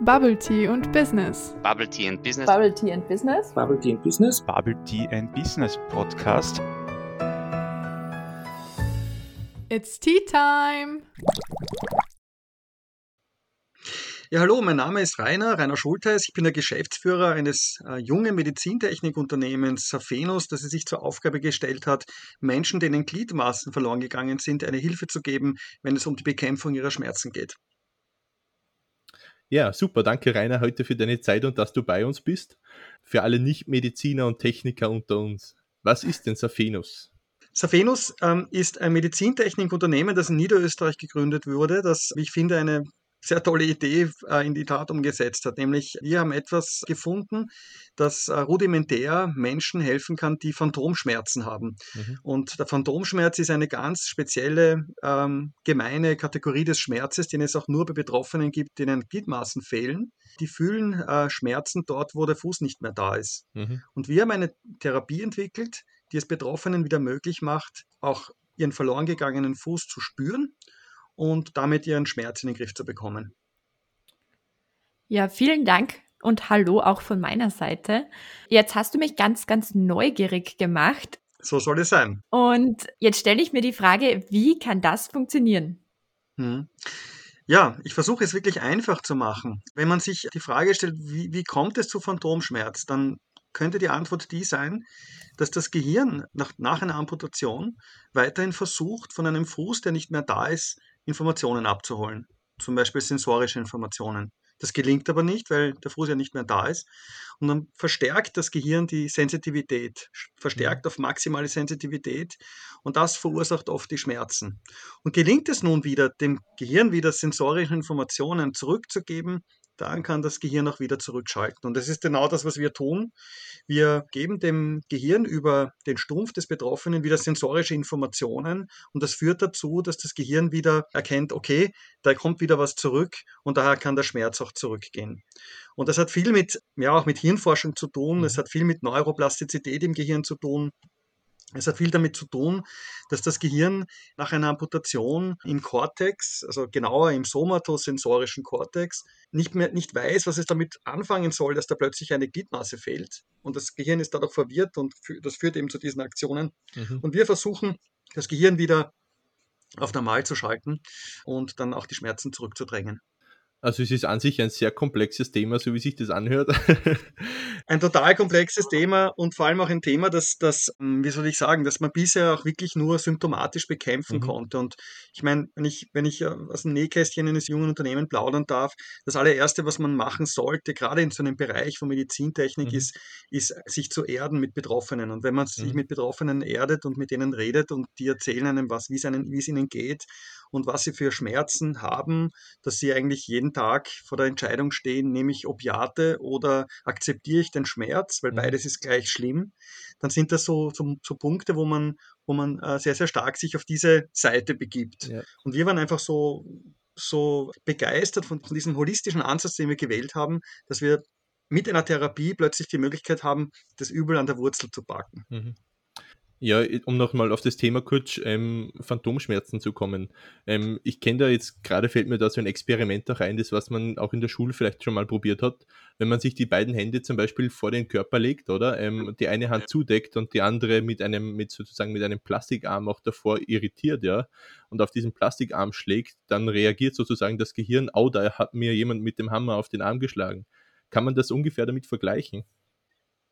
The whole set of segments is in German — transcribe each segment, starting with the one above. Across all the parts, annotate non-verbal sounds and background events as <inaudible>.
Bubble Tea und Business. Bubble Tea and Business. Bubble Tea and Business. Bubble Tea and Business. Bubble Tea and Business Podcast. It's Tea Time! Ja, hallo, mein Name ist Rainer, Rainer Schulteis. Ich bin der Geschäftsführer eines äh, jungen Medizintechnikunternehmens Safenus, das es sich zur Aufgabe gestellt hat, Menschen, denen Gliedmaßen verloren gegangen sind, eine Hilfe zu geben, wenn es um die Bekämpfung ihrer Schmerzen geht. Ja, super. Danke, Rainer, heute für deine Zeit und dass du bei uns bist. Für alle Nicht-Mediziner und Techniker unter uns. Was ist denn Safenus? Safenus ähm, ist ein Medizintechnikunternehmen, das in Niederösterreich gegründet wurde, das, wie ich finde, eine sehr tolle Idee äh, in die Tat umgesetzt hat. Nämlich, wir haben etwas gefunden, das äh, rudimentär Menschen helfen kann, die Phantomschmerzen haben. Mhm. Und der Phantomschmerz ist eine ganz spezielle, ähm, gemeine Kategorie des Schmerzes, den es auch nur bei Betroffenen gibt, denen Gliedmaßen fehlen. Die fühlen äh, Schmerzen dort, wo der Fuß nicht mehr da ist. Mhm. Und wir haben eine Therapie entwickelt, die es Betroffenen wieder möglich macht, auch ihren verloren gegangenen Fuß zu spüren und damit ihren Schmerz in den Griff zu bekommen. Ja, vielen Dank und hallo auch von meiner Seite. Jetzt hast du mich ganz, ganz neugierig gemacht. So soll es sein. Und jetzt stelle ich mir die Frage, wie kann das funktionieren? Hm. Ja, ich versuche es wirklich einfach zu machen. Wenn man sich die Frage stellt, wie, wie kommt es zu Phantomschmerz, dann könnte die Antwort die sein, dass das Gehirn nach, nach einer Amputation weiterhin versucht, von einem Fuß, der nicht mehr da ist, Informationen abzuholen, zum Beispiel sensorische Informationen. Das gelingt aber nicht, weil der Fuß ja nicht mehr da ist. Und dann verstärkt das Gehirn die Sensitivität, verstärkt mhm. auf maximale Sensitivität und das verursacht oft die Schmerzen. Und gelingt es nun wieder, dem Gehirn wieder sensorische Informationen zurückzugeben, dann kann das Gehirn auch wieder zurückschalten. Und das ist genau das, was wir tun. Wir geben dem Gehirn über den Stumpf des Betroffenen wieder sensorische Informationen und das führt dazu, dass das Gehirn wieder erkennt, okay, da kommt wieder was zurück und daher kann der Schmerz auch zurückgehen. Und das hat viel mit, ja, auch mit Hirnforschung zu tun, es mhm. hat viel mit Neuroplastizität im Gehirn zu tun. Es hat viel damit zu tun, dass das Gehirn nach einer Amputation im Kortex, also genauer im somatosensorischen Kortex, nicht mehr nicht weiß, was es damit anfangen soll, dass da plötzlich eine Gliedmaße fehlt. Und das Gehirn ist dadurch verwirrt und das führt eben zu diesen Aktionen. Mhm. Und wir versuchen, das Gehirn wieder auf normal zu schalten und dann auch die Schmerzen zurückzudrängen. Also es ist an sich ein sehr komplexes Thema, so wie sich das anhört. <laughs> ein total komplexes Thema und vor allem auch ein Thema, das, das, hm, wie soll ich sagen, dass man bisher auch wirklich nur symptomatisch bekämpfen mhm. konnte. Und ich meine, wenn ich, wenn ich äh, aus dem Nähkästchen eines jungen Unternehmens plaudern darf, das allererste, was man machen sollte, gerade in so einem Bereich von Medizintechnik, mhm. ist, ist, sich zu erden mit Betroffenen. Und wenn man sich mhm. mit Betroffenen erdet und mit denen redet und die erzählen einem was, wie es ihnen geht und was sie für Schmerzen haben, dass sie eigentlich jeden Tag vor der Entscheidung stehen, nehme ich Opiate oder akzeptiere ich den Schmerz, weil mhm. beides ist gleich schlimm, dann sind das so, so, so Punkte, wo man, wo man äh, sehr, sehr stark sich auf diese Seite begibt. Ja. Und wir waren einfach so, so begeistert von, von diesem holistischen Ansatz, den wir gewählt haben, dass wir mit einer Therapie plötzlich die Möglichkeit haben, das Übel an der Wurzel zu packen. Mhm. Ja, um nochmal auf das Thema kurz ähm, Phantomschmerzen zu kommen. Ähm, ich kenne da jetzt, gerade fällt mir da so ein Experiment auch rein, das was man auch in der Schule vielleicht schon mal probiert hat. Wenn man sich die beiden Hände zum Beispiel vor den Körper legt, oder? Ähm, die eine Hand zudeckt und die andere mit einem, mit sozusagen mit einem Plastikarm auch davor irritiert, ja, und auf diesen Plastikarm schlägt, dann reagiert sozusagen das Gehirn, oh, da hat mir jemand mit dem Hammer auf den Arm geschlagen. Kann man das ungefähr damit vergleichen?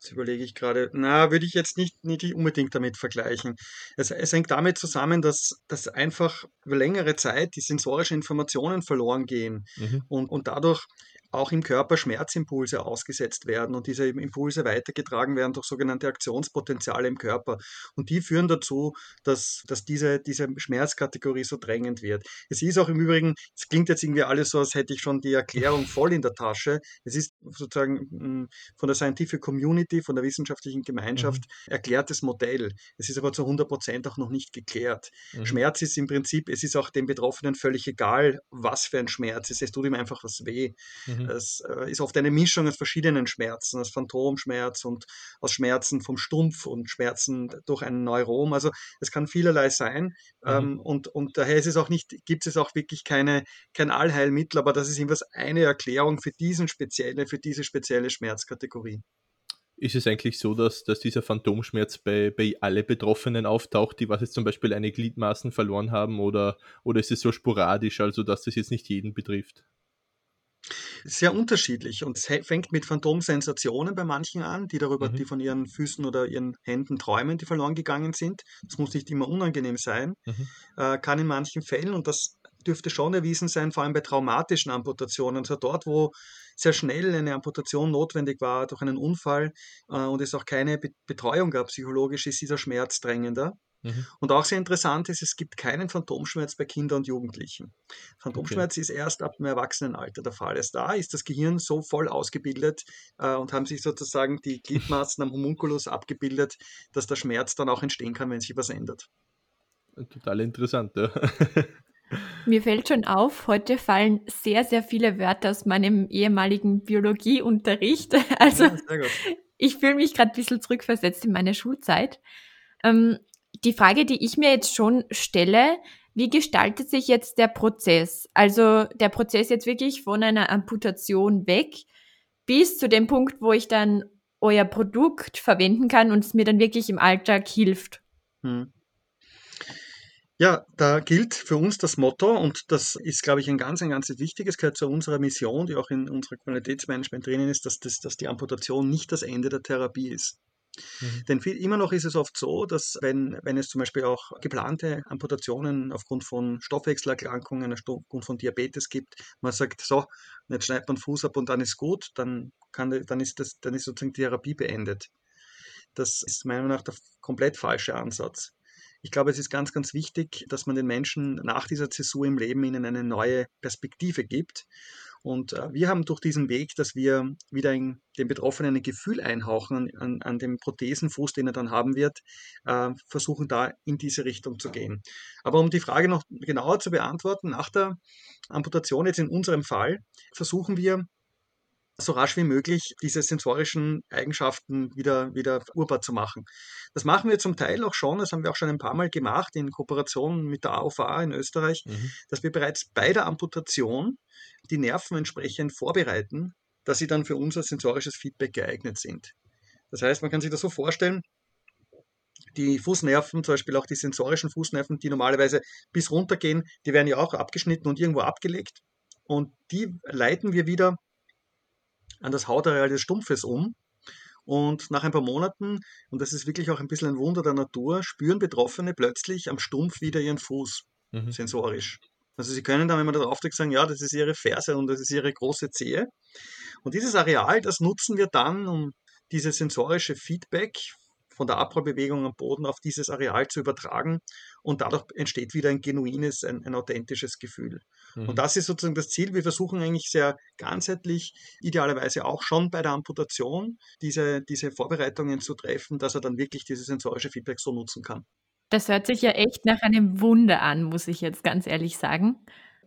Das überlege ich gerade. Na, würde ich jetzt nicht, nicht unbedingt damit vergleichen. Es, es hängt damit zusammen, dass, dass einfach über längere Zeit die sensorischen Informationen verloren gehen mhm. und, und dadurch auch im Körper Schmerzimpulse ausgesetzt werden und diese Impulse weitergetragen werden durch sogenannte Aktionspotenziale im Körper. Und die führen dazu, dass, dass diese, diese Schmerzkategorie so drängend wird. Es ist auch im Übrigen, es klingt jetzt irgendwie alles so, als hätte ich schon die Erklärung voll in der Tasche. Es ist sozusagen hm, von der Scientific Community, von der wissenschaftlichen Gemeinschaft mhm. erklärtes Modell. Es ist aber zu 100 Prozent auch noch nicht geklärt. Mhm. Schmerz ist im Prinzip, es ist auch den Betroffenen völlig egal, was für ein Schmerz ist. Es tut ihm einfach was weh. Mhm. Mhm. Es äh, ist oft eine Mischung aus verschiedenen Schmerzen, aus Phantomschmerz und aus Schmerzen vom Stumpf und Schmerzen durch ein Neurom. Also es kann vielerlei sein. Mhm. Ähm, und, und daher ist es auch nicht, gibt es auch wirklich keine, kein Allheilmittel, aber das ist jedenfalls eine Erklärung für diesen spezielle, für diese spezielle Schmerzkategorie. Ist es eigentlich so, dass, dass dieser Phantomschmerz bei, bei alle Betroffenen auftaucht, die was jetzt zum Beispiel eine Gliedmaßen verloren haben, oder, oder ist es so sporadisch, also dass das jetzt nicht jeden betrifft? Sehr unterschiedlich und es fängt mit Phantomsensationen bei manchen an, die darüber, Mhm. die von ihren Füßen oder ihren Händen träumen, die verloren gegangen sind. Das muss nicht immer unangenehm sein, Mhm. äh, kann in manchen Fällen und das dürfte schon erwiesen sein, vor allem bei traumatischen Amputationen, also dort, wo sehr schnell eine Amputation notwendig war durch einen Unfall äh, und es auch keine Be Betreuung gab psychologisch, ist dieser Schmerz drängender. Mhm. Und auch sehr interessant ist, es gibt keinen Phantomschmerz bei Kindern und Jugendlichen. Phantomschmerz ist erst ab dem Erwachsenenalter der Fall. Erst da ist das Gehirn so voll ausgebildet äh, und haben sich sozusagen die Gliedmaßen am Homunculus abgebildet, dass der Schmerz dann auch entstehen kann, wenn sich was ändert. Total interessant, ja. <laughs> Mir fällt schon auf, heute fallen sehr, sehr viele Wörter aus meinem ehemaligen Biologieunterricht. <laughs> Also Ja, ich fühle mich gerade ein bisschen zurückversetzt in meine Schulzeit. Ähm, die Frage, die ich mir jetzt schon stelle, wie gestaltet sich jetzt der Prozess? Also der Prozess jetzt wirklich von einer Amputation weg bis zu dem Punkt, wo ich dann euer Produkt verwenden kann und es mir dann wirklich im Alltag hilft. Hm. Ja, da gilt für uns das Motto und das ist, glaube ich, ein ganz, ein ganz wichtiges, gehört zu unserer Mission, die auch in unserem Qualitätsmanagement drinnen ist, dass, das, dass die Amputation nicht das Ende der Therapie ist. Mhm. Denn viel, immer noch ist es oft so, dass wenn, wenn es zum Beispiel auch geplante Amputationen aufgrund von Stoffwechselerkrankungen, aufgrund von Diabetes gibt, man sagt, so, jetzt schneidet man Fuß ab und dann ist gut, dann, kann, dann, ist, das, dann ist sozusagen die Therapie beendet. Das ist meiner Meinung nach der komplett falsche Ansatz. Ich glaube, es ist ganz, ganz wichtig, dass man den Menschen nach dieser Zäsur im Leben ihnen eine neue Perspektive gibt. Und äh, wir haben durch diesen Weg, dass wir wieder in, den Betroffenen ein Gefühl einhauchen an, an dem Prothesenfuß, den er dann haben wird, äh, versuchen da in diese Richtung zu gehen. Aber um die Frage noch genauer zu beantworten, nach der Amputation jetzt in unserem Fall versuchen wir so rasch wie möglich diese sensorischen Eigenschaften wieder, wieder urbar zu machen. Das machen wir zum Teil auch schon, das haben wir auch schon ein paar Mal gemacht in Kooperation mit der AOVA in Österreich, Mhm. dass wir bereits bei der Amputation die Nerven entsprechend vorbereiten, dass sie dann für unser sensorisches Feedback geeignet sind. Das heißt, man kann sich das so vorstellen, die Fußnerven, zum Beispiel auch die sensorischen Fußnerven, die normalerweise bis runter gehen, die werden ja auch abgeschnitten und irgendwo abgelegt. Und die leiten wir wieder an das Hautareal des Stumpfes um. Und nach ein paar Monaten, und das ist wirklich auch ein bisschen ein Wunder der Natur, spüren Betroffene plötzlich am Stumpf wieder ihren Fuß Mhm. sensorisch. Also sie können dann, wenn man da drauf drückt, sagen, ja, das ist ihre Ferse und das ist ihre große Zehe. Und dieses Areal, das nutzen wir dann, um dieses sensorische Feedback von der Abrollbewegung am Boden auf dieses Areal zu übertragen. Und dadurch entsteht wieder ein genuines, ein, ein authentisches Gefühl. Mhm. Und das ist sozusagen das Ziel. Wir versuchen eigentlich sehr ganzheitlich, idealerweise auch schon bei der Amputation, diese, diese Vorbereitungen zu treffen, dass er dann wirklich dieses sensorische Feedback so nutzen kann. Das hört sich ja echt nach einem Wunder an, muss ich jetzt ganz ehrlich sagen.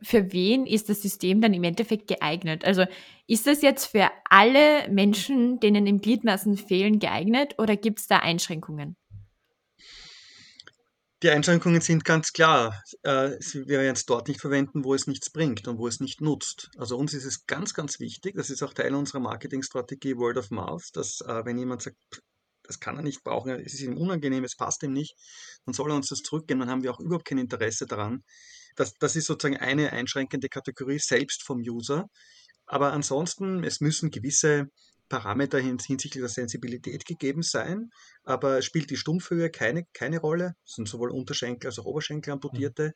Für wen ist das System dann im Endeffekt geeignet? Also ist das jetzt für alle Menschen, denen im Gliedmaßen fehlen, geeignet oder gibt es da Einschränkungen? Die Einschränkungen sind ganz klar. Äh, sie werden es dort nicht verwenden, wo es nichts bringt und wo es nicht nutzt. Also uns ist es ganz, ganz wichtig, das ist auch Teil unserer Marketingstrategie Word of Mouth, dass äh, wenn jemand sagt, das kann er nicht brauchen, es ist ihm unangenehm, es passt ihm nicht, dann soll er uns das zurückgeben, dann haben wir auch überhaupt kein Interesse daran. Das, das ist sozusagen eine einschränkende Kategorie selbst vom User. Aber ansonsten, es müssen gewisse Parameter hinsichtlich der Sensibilität gegeben sein, aber spielt die Stumpfhöhe keine, keine Rolle. Es sind sowohl Unterschenkel als auch Oberschenkel amputierte.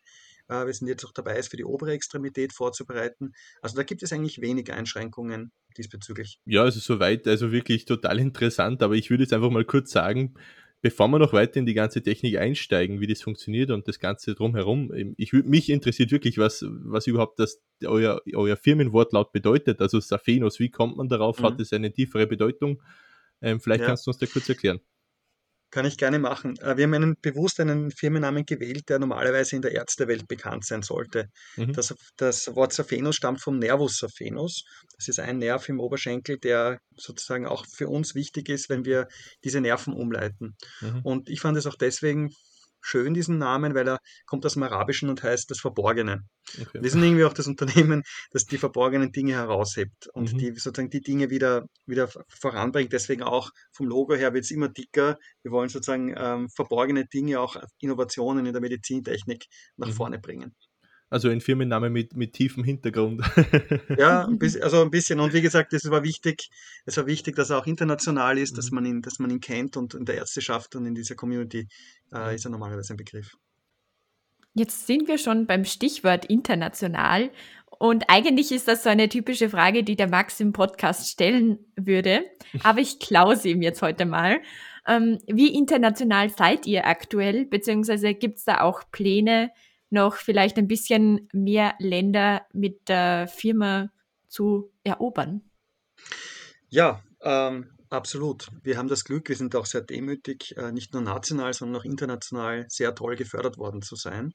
Mhm. Wir sind jetzt auch dabei, es für die obere Extremität vorzubereiten. Also da gibt es eigentlich wenig Einschränkungen diesbezüglich. Ja, also soweit, also wirklich total interessant, aber ich würde jetzt einfach mal kurz sagen, bevor wir noch weiter in die ganze Technik einsteigen, wie das funktioniert und das Ganze drumherum, ich, mich interessiert wirklich, was, was überhaupt das, euer, euer Firmenwortlaut bedeutet. Also Saphenos, wie kommt man darauf? Mhm. Hat es eine tiefere Bedeutung? Ähm, vielleicht Ja. kannst du uns da kurz erklären. Kann ich gerne machen. Äh, wir haben einen, bewusst einen Firmennamen gewählt, der normalerweise in der Ärztewelt bekannt sein sollte. Mhm. Das, das Wort Saphenus stammt vom Nervus saphenus. Das ist ein Nerv im Oberschenkel, der sozusagen auch für uns wichtig ist, wenn wir diese Nerven umleiten. Mhm. Und ich fand es auch deswegen schön, diesen Namen, weil er kommt aus dem Arabischen und heißt das Verborgene. Okay. Wir sind irgendwie auch das Unternehmen, das die verborgenen Dinge heraushebt und mhm. die sozusagen die Dinge wieder, wieder voranbringt. Deswegen auch vom Logo her wird es immer dicker. Wir wollen sozusagen ähm, verborgene Dinge, auch Innovationen in der Medizintechnik nach mhm. vorne bringen. Also ein Firmenname mit, mit tiefem Hintergrund. <laughs> ja, also ein bisschen. Und wie gesagt, es war wichtig, es war wichtig, dass er auch international ist, mhm. dass, man ihn, dass man ihn kennt und in der Ärzteschaft und in dieser Community äh, ist er normalerweise ein Begriff. Jetzt sind wir schon beim Stichwort international. Und eigentlich ist das so eine typische Frage, die der Max im Podcast stellen würde. Aber ich klaue sie ihm jetzt heute mal. Ähm, wie international seid ihr aktuell? Beziehungsweise gibt es da auch Pläne, noch vielleicht ein bisschen mehr Länder mit der Firma zu erobern? Ja, ähm, absolut. Wir haben das Glück, wir sind auch sehr demütig, äh, nicht nur national, sondern auch international sehr toll gefördert worden zu sein.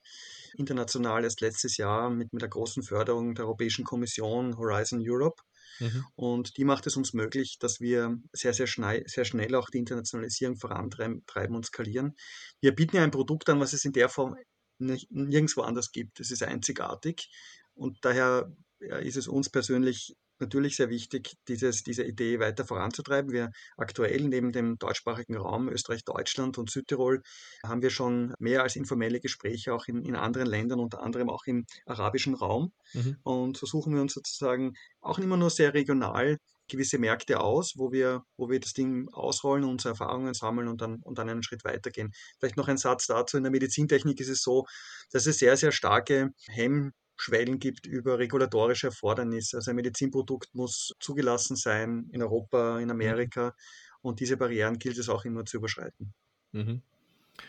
International erst letztes Jahr mit, mit der großen Förderung der Europäischen Kommission Horizon Europe. Mhm. Und die macht es uns möglich, dass wir sehr, sehr schnell, sehr schnell auch die Internationalisierung vorantreiben und skalieren. Wir bieten ja ein Produkt an, was es in der Form nirgendwo anders gibt. Es ist einzigartig und daher ist es uns persönlich natürlich sehr wichtig, dieses, diese Idee weiter voranzutreiben. Wir aktuell neben dem deutschsprachigen Raum Österreich, Deutschland und Südtirol haben wir schon mehr als informelle Gespräche auch in, in anderen Ländern, unter anderem auch im arabischen Raum. Mhm. Und so suchen wir uns sozusagen auch immer nur sehr regional gewisse Märkte aus, wo wir, wo wir das Ding ausrollen, unsere Erfahrungen sammeln und dann, und dann einen Schritt weitergehen. Vielleicht noch ein Satz dazu. In der Medizintechnik ist es so, dass es sehr, sehr starke Hemmschwellen gibt über regulatorische Erfordernisse. Also ein Medizinprodukt muss zugelassen sein in Europa, in mhm. Amerika. Und diese Barrieren gilt es auch immer zu überschreiten. Mhm.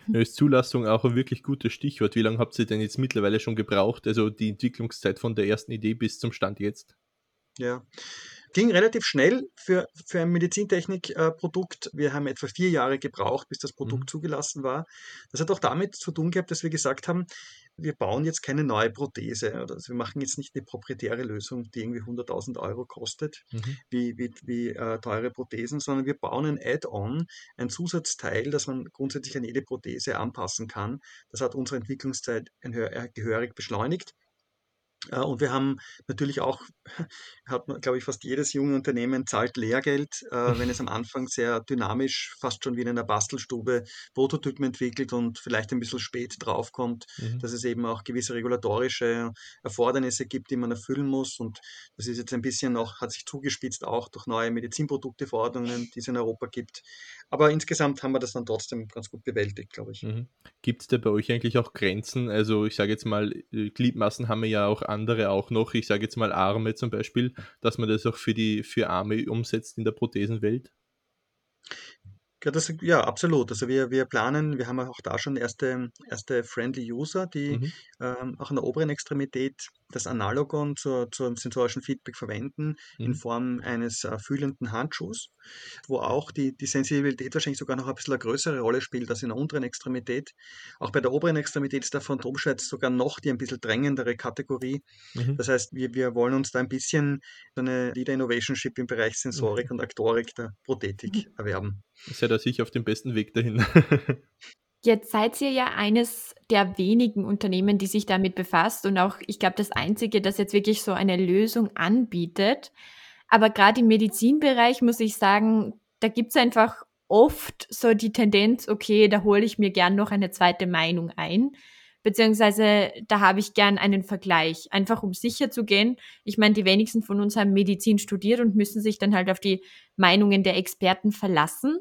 Da ist Zulassung auch ein wirklich gutes Stichwort. Wie lange habt ihr denn jetzt mittlerweile schon gebraucht? Also die Entwicklungszeit von der ersten Idee bis zum Stand jetzt? Ja, ging relativ schnell für, für ein Medizintechnikprodukt. wir haben etwa vier Jahre gebraucht, bis das Produkt mhm. zugelassen war. Das hat auch damit zu tun gehabt, dass wir gesagt haben, wir bauen jetzt keine neue Prothese. Also wir machen jetzt nicht eine proprietäre Lösung, die irgendwie 100.000 Euro kostet, mhm. wie, wie, wie äh, teure Prothesen, sondern wir bauen ein Add-on, ein Zusatzteil, das man grundsätzlich an jede Prothese anpassen kann. Das hat unsere Entwicklungszeit gehörig beschleunigt. Und wir haben natürlich auch, <laughs> hat man, glaube ich, fast jedes junge Unternehmen zahlt Lehrgeld, äh, wenn es am <laughs> Anfang sehr dynamisch, fast schon wie in einer Bastelstube, Prototypen entwickelt und vielleicht ein bisschen spät draufkommt, mhm. dass es eben auch gewisse regulatorische Erfordernisse gibt, die man erfüllen muss. Und das ist jetzt ein bisschen noch, hat sich zugespitzt auch durch neue Medizinprodukteverordnungen, die es in Europa gibt. Aber insgesamt haben wir das dann trotzdem ganz gut bewältigt, glaube ich. Mhm. Gibt es da bei euch eigentlich auch Grenzen? Also ich sage jetzt mal, äh, Gliedmaßen haben wir ja auch andere auch noch. Ich sage jetzt mal Arme zum Beispiel, dass man das auch für die für Arme umsetzt in der Prothesenwelt. Ja, das, ja, absolut. Also wir, wir planen, wir haben auch da schon erste, erste Friendly User, die mhm. ähm, auch in der oberen Extremität das Analogon zur, zum sensorischen Feedback verwenden mhm. in Form eines äh, fühlenden Handschuhs, wo auch die, die Sensibilität wahrscheinlich sogar noch ein bisschen eine größere Rolle spielt als in der unteren Extremität. Auch bei der oberen Extremität ist der Phantomschmerz sogar noch die ein bisschen drängendere Kategorie. Mhm. Das heißt, wir, wir wollen uns da ein bisschen so eine Leader Innovationship im Bereich Sensorik mhm. und Aktorik der Prothetik mhm. erwerben. Ist ja da sicher auf dem besten Weg dahin. <laughs> Jetzt seid ihr ja eines der wenigen Unternehmen, die sich damit befasst und auch, ich glaube, das einzige, das jetzt wirklich so eine Lösung anbietet. Aber gerade im Medizinbereich muss ich sagen, da gibt es einfach oft so die Tendenz, okay, da hole ich mir gern noch eine zweite Meinung ein. Beziehungsweise da habe ich gern einen Vergleich, einfach um sicher zu gehen. Ich meine, die wenigsten von uns haben Medizin studiert und müssen sich dann halt auf die Meinungen der Experten verlassen.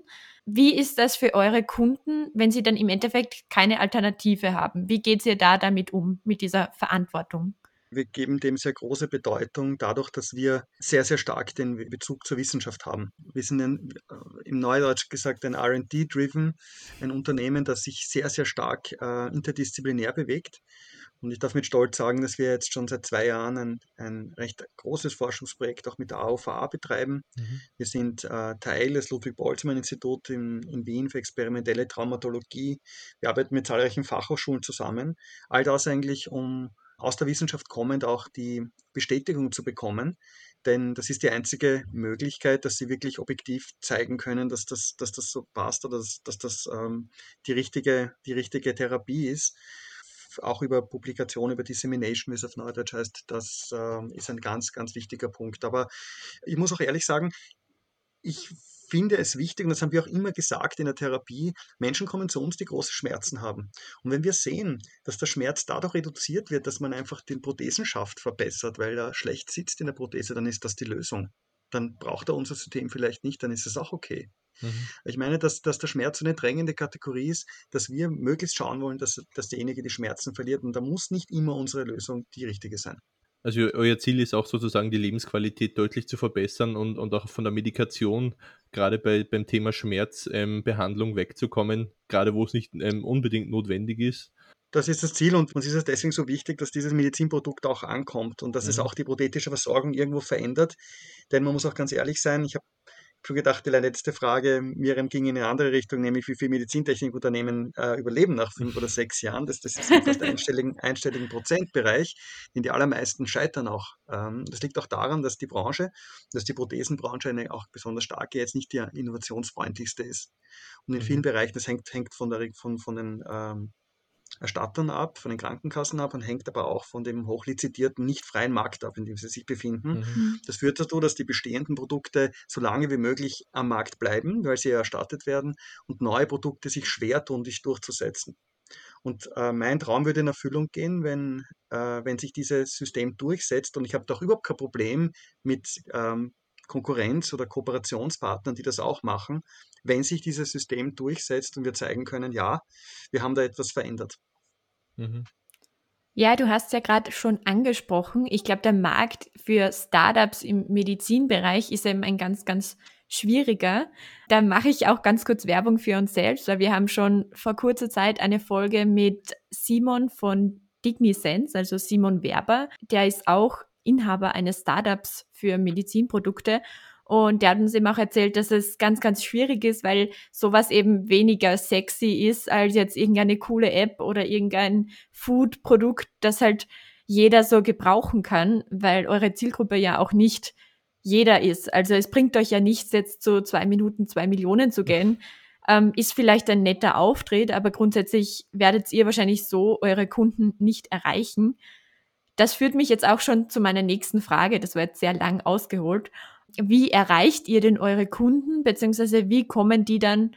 Wie ist das für eure Kunden, wenn sie dann im Endeffekt keine Alternative haben? Wie geht ihr da damit um, mit dieser Verantwortung? Wir geben dem sehr große Bedeutung dadurch, dass wir sehr, sehr stark den Bezug zur Wissenschaft haben. Wir sind ein, äh, im Neudeutsch gesagt ein RD-driven, ein Unternehmen, das sich sehr, sehr stark äh, interdisziplinär bewegt Und ich darf mit Stolz sagen, dass wir jetzt schon seit zwei Jahren ein, ein recht großes Forschungsprojekt auch mit der AOVA betreiben. Mhm. Wir sind äh, Teil des Ludwig-Boltzmann-Instituts in, in Wien für experimentelle Traumatologie. Wir arbeiten mit zahlreichen Fachhochschulen zusammen. All das eigentlich, um aus der Wissenschaft kommend auch die Bestätigung zu bekommen. Denn das ist die einzige Möglichkeit, dass sie wirklich objektiv zeigen können, dass das, dass das so passt oder dass, dass das ähm, die, richtige, die richtige Therapie ist auch über Publikation, über Dissemination, wie es auf Neudeutsch heißt, das äh, ist ein ganz, ganz wichtiger Punkt. Aber ich muss auch ehrlich sagen, ich finde es wichtig, und das haben wir auch immer gesagt in der Therapie, Menschen kommen zu uns, die große Schmerzen haben. Und wenn wir sehen, dass der Schmerz dadurch reduziert wird, dass man einfach den Prothesenschaft verbessert, weil er schlecht sitzt in der Prothese, dann ist das die Lösung. Dann braucht er unser System vielleicht nicht, dann ist es auch okay. Mhm. Ich meine, dass, dass der Schmerz eine drängende Kategorie ist, dass wir möglichst schauen wollen, dass, dass derjenige die Schmerzen verliert. Und da muss nicht immer unsere Lösung die richtige sein. Also euer Ziel ist auch sozusagen die Lebensqualität deutlich zu verbessern und, und auch von der Medikation, gerade bei, beim Thema Schmerzbehandlung ähm, wegzukommen, gerade wo es nicht ähm, unbedingt notwendig ist. Das ist das Ziel und uns ist es deswegen so wichtig, dass dieses Medizinprodukt auch ankommt und dass mhm. es auch die prothetische Versorgung irgendwo verändert. Denn man muss auch ganz ehrlich sein, ich habe schon gedacht, die letzte Frage, Miriam, ging in eine andere Richtung, nämlich wie viele Medizintechnikunternehmen äh, überleben nach fünf oder sechs Jahren. Das, das ist im fast einstelligen, einstelligen Prozentbereich, in die allermeisten scheitern auch. Ähm, das liegt auch daran, dass die Branche, dass die Prothesenbranche eine auch besonders starke, jetzt nicht die innovationsfreundlichste ist. Und in vielen mhm. Bereichen, das hängt, hängt von, der, von, von den ähm, Erstattern ab, von den Krankenkassen ab und hängt aber auch von dem hochlizitierten, nicht freien Markt ab, in dem sie sich befinden. Mhm. mhm. Das führt dazu, dass die bestehenden Produkte so lange wie möglich am Markt bleiben, weil sie erstattet werden und neue Produkte sich schwer tun, sich durchzusetzen. Und äh, mein Traum würde in Erfüllung gehen, wenn, äh, wenn sich dieses System durchsetzt. Und ich habe doch überhaupt kein Problem mit ähm, Konkurrenz oder Kooperationspartnern, die das auch machen, wenn sich dieses System durchsetzt und wir zeigen können, ja, wir haben da etwas verändert. Mhm. Ja, du hast ja gerade schon angesprochen. Ich glaube, der Markt für Startups im Medizinbereich ist eben ein ganz, ganz schwieriger. Da mache ich auch ganz kurz Werbung für uns selbst, weil wir haben schon vor kurzer Zeit eine Folge mit Simon von Dignisense, also Simon Werber. Der ist auch Inhaber eines Startups für Medizinprodukte und der hat uns eben auch erzählt, dass es ganz, ganz schwierig ist, weil sowas eben weniger sexy ist als jetzt irgendeine coole App oder irgendein Food-Produkt, das halt jeder so gebrauchen kann, weil eure Zielgruppe ja auch nicht jeder ist. Also es bringt euch ja nichts, jetzt so zwei Minuten zwei Millionen zu gehen. Ähm, ist vielleicht ein netter Auftritt, aber grundsätzlich werdet ihr wahrscheinlich so eure Kunden nicht erreichen. Das führt mich jetzt auch schon zu meiner nächsten Frage. Das war jetzt sehr lang ausgeholt wie erreicht ihr denn eure Kunden, beziehungsweise wie kommen die dann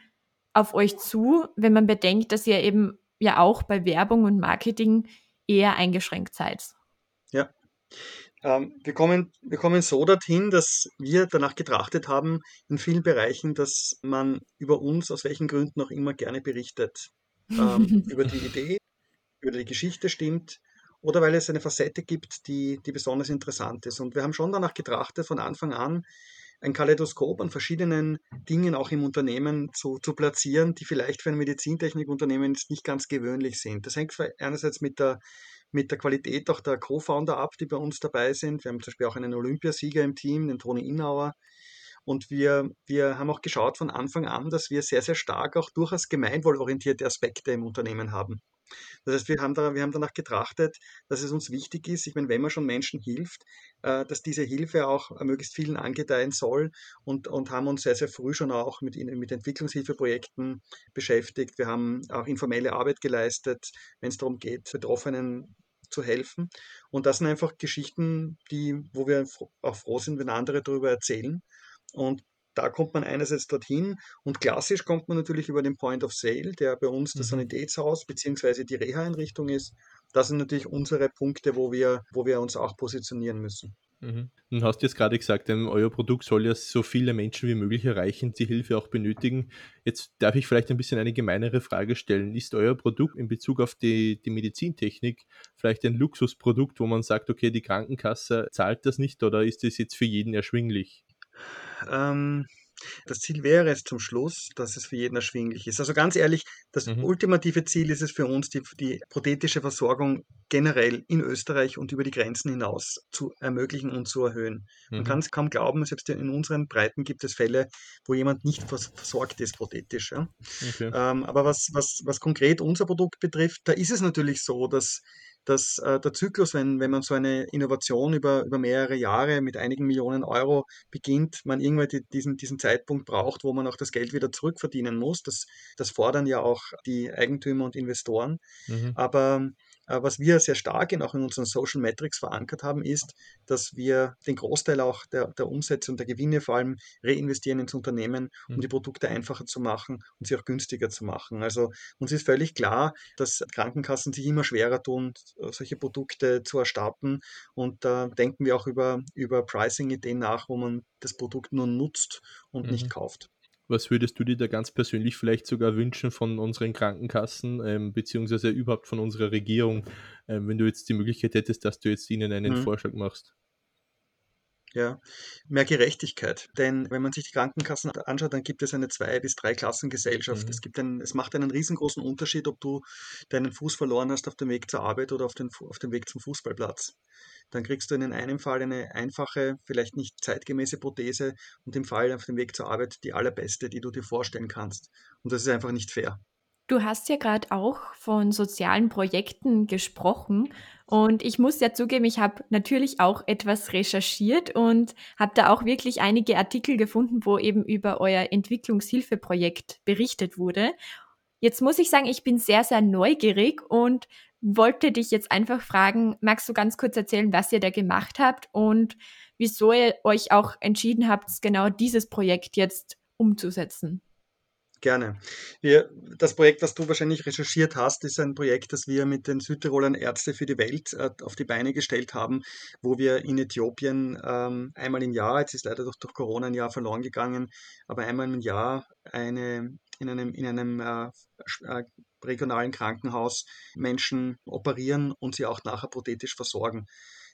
auf euch zu, wenn man bedenkt, dass ihr eben ja auch bei Werbung und Marketing eher eingeschränkt seid? Ja. Ähm, wir, kommen, wir kommen so dorthin, dass wir danach getrachtet haben, in vielen Bereichen, dass man über uns, aus welchen Gründen auch immer, gerne berichtet. Ähm, <laughs> über die Idee, über die Geschichte stimmt, oder weil es eine Facette gibt, die, die besonders interessant ist. Und wir haben schon danach getrachtet, von Anfang an ein Kaleidoskop an verschiedenen Dingen auch im Unternehmen zu, zu platzieren, die vielleicht für ein Medizintechnikunternehmen nicht ganz gewöhnlich sind. Das hängt einerseits mit der, mit der Qualität auch der Co-Founder ab, die bei uns dabei sind. Wir haben zum Beispiel auch einen Olympiasieger im Team, den Toni Innauer. Und wir, wir haben auch geschaut von Anfang an, dass wir sehr, sehr stark auch durchaus gemeinwohlorientierte Aspekte im Unternehmen haben. Das heißt, wir haben, da, wir haben danach getrachtet, dass es uns wichtig ist, ich meine, wenn man schon Menschen hilft, äh, dass diese Hilfe auch möglichst vielen angedeihen soll und, und haben uns sehr, sehr früh schon auch mit, mit Entwicklungshilfeprojekten beschäftigt. Wir haben auch informelle Arbeit geleistet, wenn es darum geht, Betroffenen zu helfen. Und das sind einfach Geschichten, die, wo wir auch froh sind, wenn andere darüber erzählen. Und da kommt man einerseits dorthin und klassisch kommt man natürlich über den Point of Sale, der bei uns das mhm. Sanitätshaus bzw. die Reha-Einrichtung ist. Das sind natürlich unsere Punkte, wo wir, wo wir uns auch positionieren müssen. Mhm. Du hast jetzt gerade gesagt, ähm, euer Produkt soll ja so viele Menschen wie möglich erreichen, die Hilfe auch benötigen. Jetzt darf ich vielleicht ein bisschen eine gemeinere Frage stellen. Ist euer Produkt in Bezug auf die, die Medizintechnik vielleicht ein Luxusprodukt, wo man sagt, okay, die Krankenkasse zahlt das nicht oder ist das jetzt für jeden erschwinglich? Ähm, Das Ziel wäre es zum Schluss, dass es für jeden erschwinglich ist. Also ganz ehrlich, das Mhm. ultimative Ziel ist es für uns, die, die prothetische Versorgung generell in Österreich und über die Grenzen hinaus zu ermöglichen und zu erhöhen. Man Mhm. kann es kaum glauben, selbst in unseren Breiten gibt es Fälle, wo jemand nicht vers versorgt ist prothetisch. Ja? Okay. Ähm, aber was, was, was konkret unser Produkt betrifft, da ist es natürlich so, dass, dass äh, der Zyklus, wenn, wenn man so eine Innovation über, über mehrere Jahre mit einigen Millionen Euro beginnt, man irgendwann die, diesen, diesen Zeitpunkt braucht, wo man auch das Geld wieder zurückverdienen muss. Das, das fordern ja auch die Eigentümer und Investoren. Mhm. Aber was wir sehr stark in, auch in unseren Social Metrics verankert haben, ist, dass wir den Großteil auch der, der Umsätze und der Gewinne vor allem reinvestieren ins Unternehmen, um Mhm. die Produkte einfacher zu machen und sie auch günstiger zu machen. Also uns ist völlig klar, dass Krankenkassen sich immer schwerer tun, äh, solche Produkte zu erstatten. Und da denken wir auch über, über Pricing-Ideen nach, wo man das Produkt nur nutzt und Mhm. nicht kauft. Was würdest du dir da ganz persönlich vielleicht sogar wünschen von unseren Krankenkassen, ähm, beziehungsweise überhaupt von unserer Regierung, ähm, wenn du jetzt die Möglichkeit hättest, dass du jetzt ihnen einen Mhm. Vorschlag machst? Ja, mehr Gerechtigkeit. Denn wenn man sich die Krankenkassen anschaut, dann gibt es eine Zwei- bis Drei-Klassengesellschaft. Mhm. Es gibt einen, es macht einen riesengroßen Unterschied, ob du deinen Fuß verloren hast auf dem Weg zur Arbeit oder auf, den, auf dem Weg zum Fußballplatz. Dann kriegst du in einem Fall eine einfache, vielleicht nicht zeitgemäße Prothese und im Fall auf dem Weg zur Arbeit die allerbeste, die du dir vorstellen kannst. Und das ist einfach nicht fair. Du hast ja gerade auch von sozialen Projekten gesprochen und ich muss ja zugeben, ich habe natürlich auch etwas recherchiert und habe da auch wirklich einige Artikel gefunden, wo eben über euer Entwicklungshilfeprojekt berichtet wurde. Jetzt muss ich sagen, ich bin sehr, sehr neugierig und wollte dich jetzt einfach fragen, magst du ganz kurz erzählen, was ihr da gemacht habt und wieso ihr euch auch entschieden habt, genau dieses Projekt jetzt umzusetzen? Gerne. Wir, das Projekt, was du wahrscheinlich recherchiert hast, ist ein Projekt, das wir mit den Südtirolern Ärzte für die Welt äh, auf die Beine gestellt haben, wo wir in Äthiopien ähm, einmal im Jahr, jetzt ist leider durch, durch Corona ein Jahr verloren gegangen, aber einmal im Jahr eine, in einem, in einem äh, äh, regionalen Krankenhaus Menschen operieren und sie auch nachher prothetisch versorgen.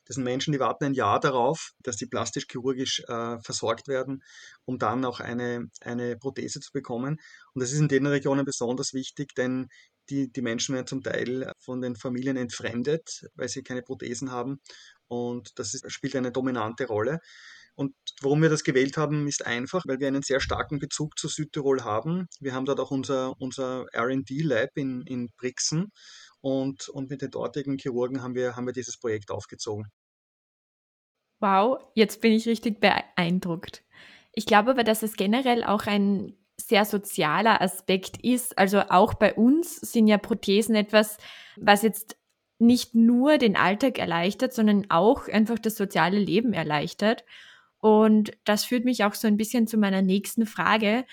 Das sind Menschen, die warten ein Jahr darauf, dass sie plastisch-chirurgisch äh, versorgt werden, um dann auch eine, eine Prothese zu bekommen. Und das ist in den Regionen besonders wichtig, denn die, die Menschen werden zum Teil von den Familien entfremdet, weil sie keine Prothesen haben. Und das ist, spielt eine dominante Rolle. Und warum wir das gewählt haben, ist einfach, weil wir einen sehr starken Bezug zu Südtirol haben. Wir haben dort auch unser, unser RD-Lab in, in Brixen und, und mit den dortigen Chirurgen haben wir, haben wir dieses Projekt aufgezogen. Wow, jetzt bin ich richtig beeindruckt. Ich glaube aber, dass es generell auch ein sehr sozialer Aspekt ist. Also auch bei uns sind ja Prothesen etwas, was jetzt nicht nur den Alltag erleichtert, sondern auch einfach das soziale Leben erleichtert. Und das führt mich auch so ein bisschen zu meiner nächsten Frage.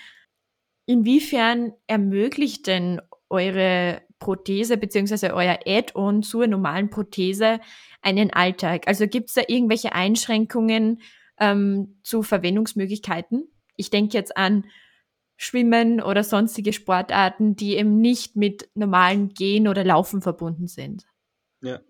Inwiefern ermöglicht denn eure Prothese bzw. euer Add-on zur normalen Prothese einen Alltag? Also gibt es da irgendwelche Einschränkungen ähm, zu Verwendungsmöglichkeiten? Ich denke jetzt an Schwimmen oder sonstige Sportarten, die eben nicht mit normalen Gehen oder Laufen verbunden sind. Ja.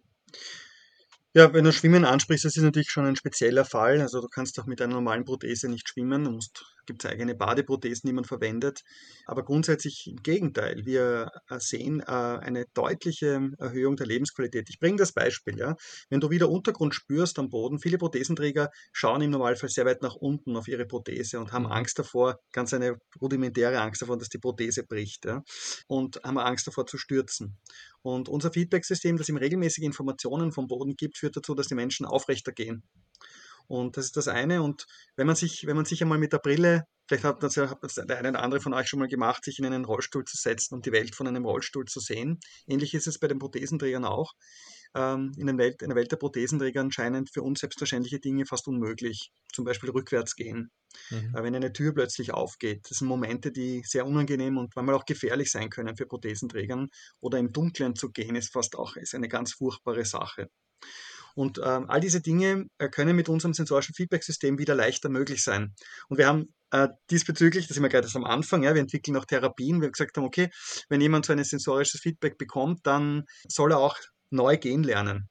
Ja, wenn du Schwimmen ansprichst, das ist natürlich schon ein spezieller Fall. Also du kannst auch mit einer normalen Prothese nicht schwimmen. Du musst, gibt es eigene Badeprothesen, die man verwendet. Aber grundsätzlich im Gegenteil. Wir äh, sehen äh, eine deutliche Erhöhung der Lebensqualität. Ich bringe das Beispiel. Ja. Wenn du wieder Untergrund spürst am Boden, viele Prothesenträger schauen im Normalfall sehr weit nach unten auf ihre Prothese und haben. Angst davor, ganz eine rudimentäre Angst davor, dass die Prothese bricht. Ja. Und haben Angst davor zu stürzen. Und unser Feedback-System, das ihm regelmäßig Informationen vom Boden gibt, führt dazu, dass die Menschen aufrechter gehen. Und das ist das eine. Und wenn man sich, wenn man sich einmal mit der Brille, vielleicht hat das, ja- hat das der eine oder andere von euch schon mal gemacht, sich in einen Rollstuhl zu setzen und die Welt von einem Rollstuhl zu sehen. Ähnlich ist es bei den Prothesenträgern auch. Ähm, in, der Welt, in der Welt der Prothesenträger scheinen für uns selbstverständliche Dinge fast unmöglich. Zum Beispiel rückwärts gehen. Mhm. Äh, wenn eine Tür plötzlich aufgeht. Das sind Momente, die sehr unangenehm und manchmal auch gefährlich sein können für Prothesenträgern. Oder im Dunkeln zu gehen ist fast auch ist eine ganz furchtbare Sache. Und ähm, all diese Dinge äh, können mit unserem sensorischen Feedback-System wieder leichter möglich sein. Und wir haben äh, diesbezüglich, das sind wir gerade am Anfang, ja, wir entwickeln auch Therapien, wir gesagt haben, okay, wenn jemand so ein sensorisches Feedback bekommt, dann soll er auch neu gehen lernen.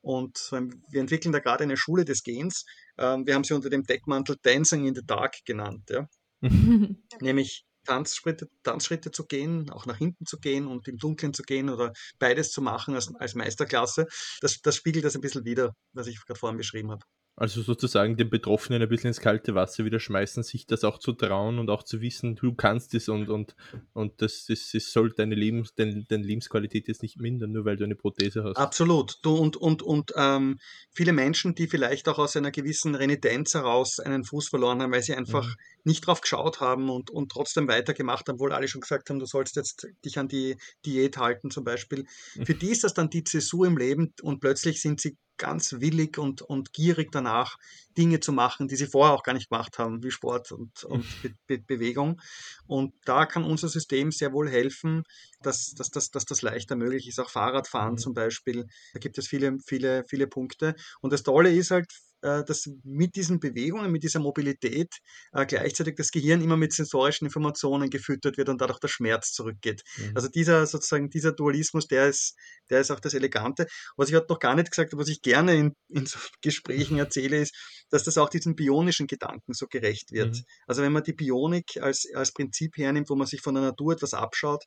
Und ähm, wir entwickeln da gerade eine Schule des Gehens. Ähm, wir haben sie unter dem Deckmantel Dancing in the Dark genannt. Ja. <laughs> nämlich Tanzschritte, Tanzschritte zu gehen, auch nach hinten zu gehen und im Dunkeln zu gehen oder beides zu machen als, als Meisterklasse. Das, das spiegelt das ein bisschen wider, was ich gerade vorhin beschrieben habe. Also sozusagen den Betroffenen ein bisschen ins kalte Wasser wieder schmeißen, sich das auch zu trauen und auch zu wissen, du kannst es und, und, und das, das, das soll deine, Lebens, deine, deine Lebensqualität jetzt nicht mindern, nur weil du eine Prothese hast. Absolut. Du und, und, und ähm, viele Menschen, die vielleicht auch aus einer gewissen Renitenz heraus einen Fuß verloren haben, weil sie einfach mhm. Nicht drauf geschaut haben und, und trotzdem weitergemacht haben, obwohl alle schon gesagt haben, du sollst jetzt dich an die Diät halten zum Beispiel. Mhm. Für die ist das dann die Zäsur im Leben und plötzlich sind sie ganz willig und, und gierig danach, Dinge zu machen, die sie vorher auch gar nicht gemacht haben, wie Sport und, und Be Be Bewegung. Und da kann unser System sehr wohl helfen, dass, dass, dass, dass das leichter möglich ist. Auch Fahrradfahren mhm. zum Beispiel. Da gibt es viele, viele, viele Punkte. Und das Tolle ist halt, dass mit diesen Bewegungen, mit dieser Mobilität äh, gleichzeitig das Gehirn immer mit sensorischen Informationen gefüttert wird und dadurch der Schmerz zurückgeht. Mhm. Also dieser sozusagen dieser Dualismus, der ist, der ist auch das Elegante. Was ich heute noch gar nicht gesagt habe, was ich gerne in, in so Gesprächen erzähle, ist, dass das auch diesen bionischen Gedanken so gerecht wird. Mhm. Also wenn man die Bionik als, als Prinzip hernimmt, wo man sich von der Natur etwas abschaut,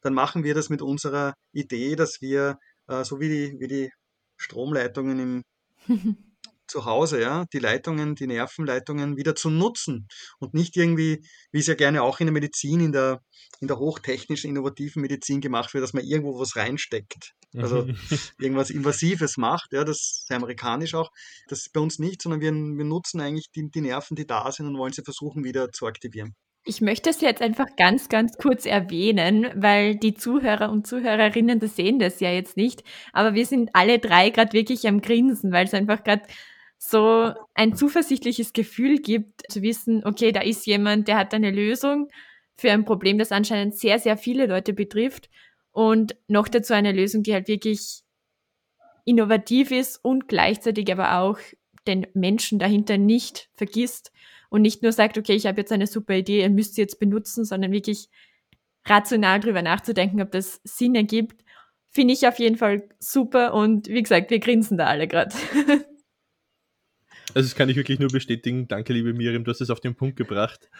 dann machen wir das mit unserer Idee, dass wir, äh, so wie die, wie die Stromleitungen im <laughs> zu Hause, ja, die Leitungen, die Nervenleitungen wieder zu nutzen und nicht irgendwie, wie es ja gerne auch in der Medizin, in der, in der hochtechnischen, innovativen Medizin gemacht wird, dass man irgendwo was reinsteckt. Also mhm. <laughs> irgendwas Invasives macht, ja, das ist amerikanisch auch. Das ist bei uns nicht, sondern wir, wir nutzen eigentlich die, die Nerven, die da sind und wollen sie versuchen wieder zu aktivieren. Ich möchte es jetzt einfach ganz, ganz kurz erwähnen, weil die Zuhörer und Zuhörerinnen, das sehen das ja jetzt nicht, aber wir sind alle drei gerade wirklich am Grinsen, weil es einfach gerade so ein zuversichtliches Gefühl gibt, zu wissen, okay, da ist jemand, der hat eine Lösung für ein Problem, das anscheinend sehr, sehr viele Leute betrifft und noch dazu eine Lösung, die halt wirklich innovativ ist und gleichzeitig aber auch den Menschen dahinter nicht vergisst und nicht nur sagt, okay, ich habe jetzt eine super Idee, ihr müsst sie jetzt benutzen, sondern wirklich rational drüber nachzudenken, ob das Sinn ergibt, finde ich auf jeden Fall super und wie gesagt, wir grinsen da alle gerade. <laughs> Also das kann ich wirklich nur bestätigen. Danke, liebe Miriam, du hast es auf den Punkt gebracht.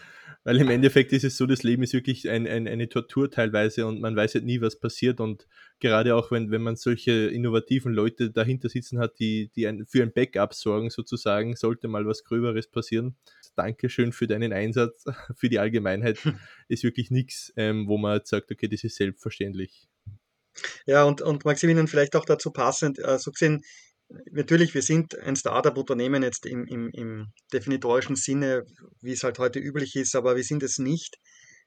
Weil im Endeffekt ist es so, das Leben ist wirklich ein, ein, eine Tortur teilweise und man weiß halt nie, was passiert. Und gerade auch, wenn, wenn man solche innovativen Leute dahinter sitzen hat, die, die ein, für ein Backup sorgen, sozusagen, sollte mal was Gröberes passieren. Dankeschön für deinen Einsatz <laughs> für die Allgemeinheit. <laughs> ist wirklich nichts, ähm, wo man sagt, okay, das ist selbstverständlich. Ja, und, und Maximilian, vielleicht auch dazu passend, äh, so gesehen, Natürlich, wir sind ein Startup-Unternehmen jetzt im, im, im definitorischen Sinne, wie es halt heute üblich ist, aber wir sind es nicht,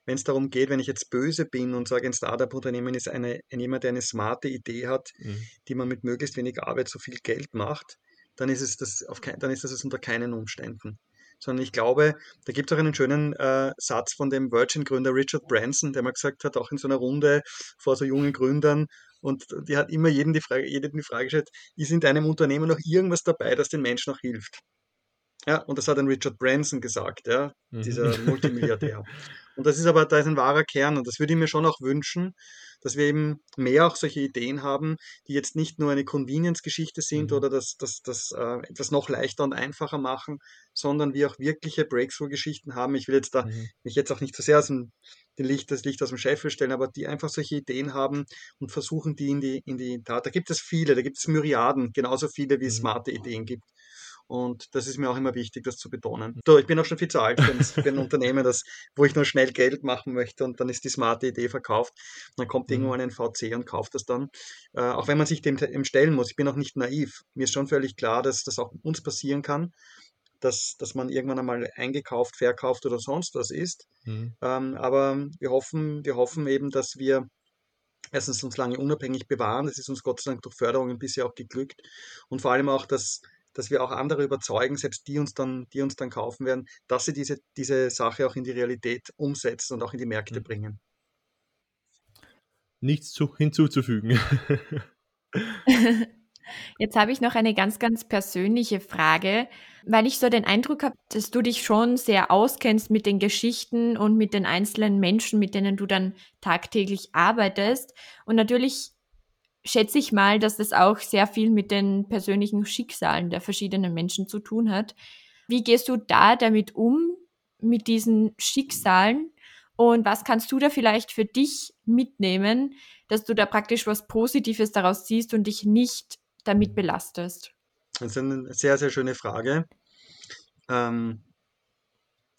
wenn es darum geht, wenn ich jetzt böse bin und sage, ein Startup-Unternehmen ist eine, jemand, der eine smarte Idee hat, mhm. die man mit möglichst wenig Arbeit so viel Geld macht, dann ist es das, auf kein, dann ist das es unter keinen Umständen. Sondern ich glaube, da gibt es auch einen schönen äh, Satz von dem Virgin-Gründer Richard Branson, der mal gesagt hat, auch in so einer Runde vor so jungen Gründern, und die hat immer jeden die Frage, jeden die Frage gestellt, ist in deinem Unternehmen noch irgendwas dabei, das den Menschen noch hilft? Ja, und das hat ein Richard Branson gesagt, ja, mhm. dieser <laughs> Multimilliardär. und das ist aber, da ist ein wahrer Kern und das würde ich mir schon auch wünschen, dass wir eben mehr auch solche Ideen haben, die jetzt nicht nur eine Convenience-Geschichte sind mhm. oder das, das, das äh, etwas noch leichter und einfacher machen, sondern wir auch wirkliche Breakthrough-Geschichten haben. Ich will jetzt da mhm. mich jetzt auch nicht zu so sehr aus dem den Licht, das Licht aus dem Scheffel stellen, aber die einfach solche Ideen haben und versuchen, die in die, in die Tat. Da gibt es viele, da gibt es Myriaden, genauso viele wie es mhm. smarte Ideen gibt. Und das ist mir auch immer wichtig, das zu betonen. So, ich bin auch schon viel zu alt für ein, <laughs> Unternehmen, das, wo ich nur schnell Geld machen möchte und dann ist die smarte Idee verkauft. Und dann kommt mhm. irgendwann ein VC und kauft das dann. Äh, auch wenn man sich dem, dem stellen muss. Ich bin auch nicht naiv. Mir ist schon völlig klar, dass das auch uns passieren kann dass, dass man irgendwann einmal eingekauft, verkauft oder sonst was ist. Mhm. Ähm, aber wir hoffen, wir hoffen eben, dass wir erstens uns lange unabhängig bewahren. Das ist uns Gott sei Dank durch Förderungen bisher auch geglückt. Und vor allem auch, dass, dass wir auch andere überzeugen, selbst die uns dann, die uns dann kaufen werden, dass sie diese, diese Sache auch in die Realität umsetzen und auch in die Märkte mhm. bringen. Nichts zu, hinzuzufügen. <laughs> <laughs> Jetzt habe ich noch eine ganz, ganz persönliche Frage, weil ich so den Eindruck habe, dass du dich schon sehr auskennst mit den Geschichten und mit den einzelnen Menschen, mit denen du dann tagtäglich arbeitest. Und natürlich schätze ich mal, dass das auch sehr viel mit den persönlichen Schicksalen der verschiedenen Menschen zu tun hat. Wie gehst du da damit um, mit diesen Schicksalen und was kannst du da vielleicht für dich mitnehmen, dass du da praktisch was Positives daraus siehst und dich nicht damit belastest? Das ist eine sehr, sehr schöne Frage. Ähm,